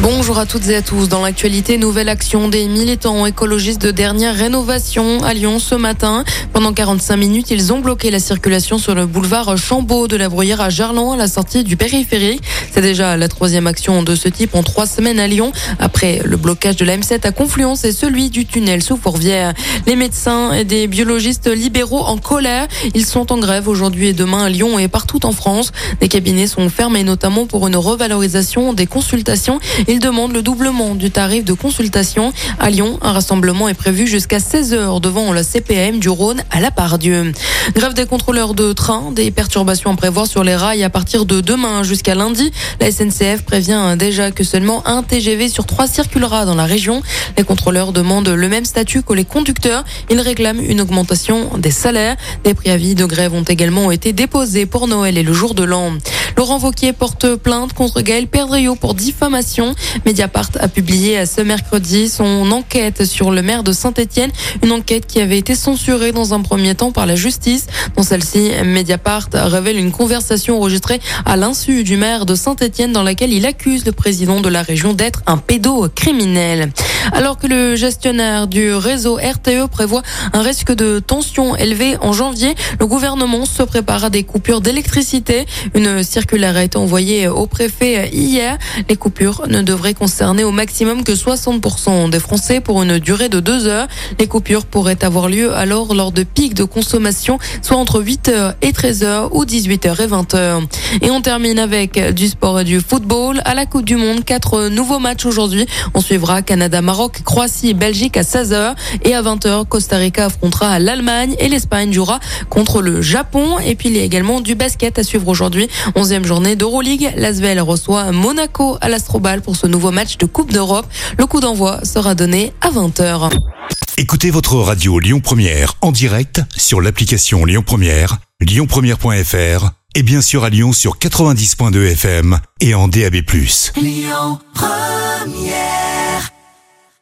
Bonjour à toutes et à tous. Dans l'actualité, nouvelle action des militants écologistes de dernière rénovation à Lyon ce matin. Pendant 45 minutes, ils ont bloqué la circulation sur le boulevard Chambaud de la Bruyère à Gerland à la sortie du périphérique. C'est déjà la troisième action de ce type en trois semaines à Lyon. Après le blocage de la M7 à Confluence et celui du tunnel sous Fourvière. Les médecins et des biologistes libéraux en colère. Ils sont en grève aujourd'hui et demain à Lyon et partout en France. Des cabinets sont fermés notamment pour une revalorisation des consultations il demande le doublement du tarif de consultation. À Lyon, un rassemblement est prévu jusqu'à 16 heures devant la CPM du Rhône à la Pardieu. Grève des contrôleurs de train, des perturbations à prévoir sur les rails à partir de demain jusqu'à lundi. La SNCF prévient déjà que seulement un TGV sur trois circulera dans la région. Les contrôleurs demandent le même statut que les conducteurs. Ils réclament une augmentation des salaires. Des préavis de grève ont également été déposés pour Noël et le jour de l'an. Laurent Vauquier porte plainte contre Gaël Perdriau pour diffamation. Mediapart a publié ce mercredi son enquête sur le maire de Saint-Etienne, une enquête qui avait été censurée dans un premier temps par la justice. Dans celle-ci, Mediapart révèle une conversation enregistrée à l'insu du maire de Saint-Etienne dans laquelle il accuse le président de la région d'être un pédocriminel. Alors que le gestionnaire du réseau RTE prévoit un risque de tension élevé en janvier, le gouvernement se prépare à des coupures d'électricité. Une circulaire a été envoyée au préfet hier. Les coupures ne devraient concerner au maximum que 60% des Français pour une durée de deux heures. Les coupures pourraient avoir lieu alors lors de pics de consommation, soit entre 8h et 13h ou 18h et 20h. Et on termine avec du sport et du football. À la Coupe du Monde, quatre nouveaux matchs aujourd'hui. On suivra Canada-Maroc, Croatie et Belgique à 16h. Et à 20h, Costa Rica affrontera l'Allemagne et l'Espagne jouera contre le Japon. Et puis il y a également du basket à suivre aujourd'hui. Onzième journée d'Euroleague. L'Asvel reçoit Monaco à l'Astrobal pour ce nouveau match de Coupe d'Europe. Le coup d'envoi sera donné à 20h. Écoutez votre radio Lyon Première en direct sur l'application Lyon Première, lyonpremière.fr et bien sûr à Lyon sur 90.2 FM et en DAB+. Lyon Première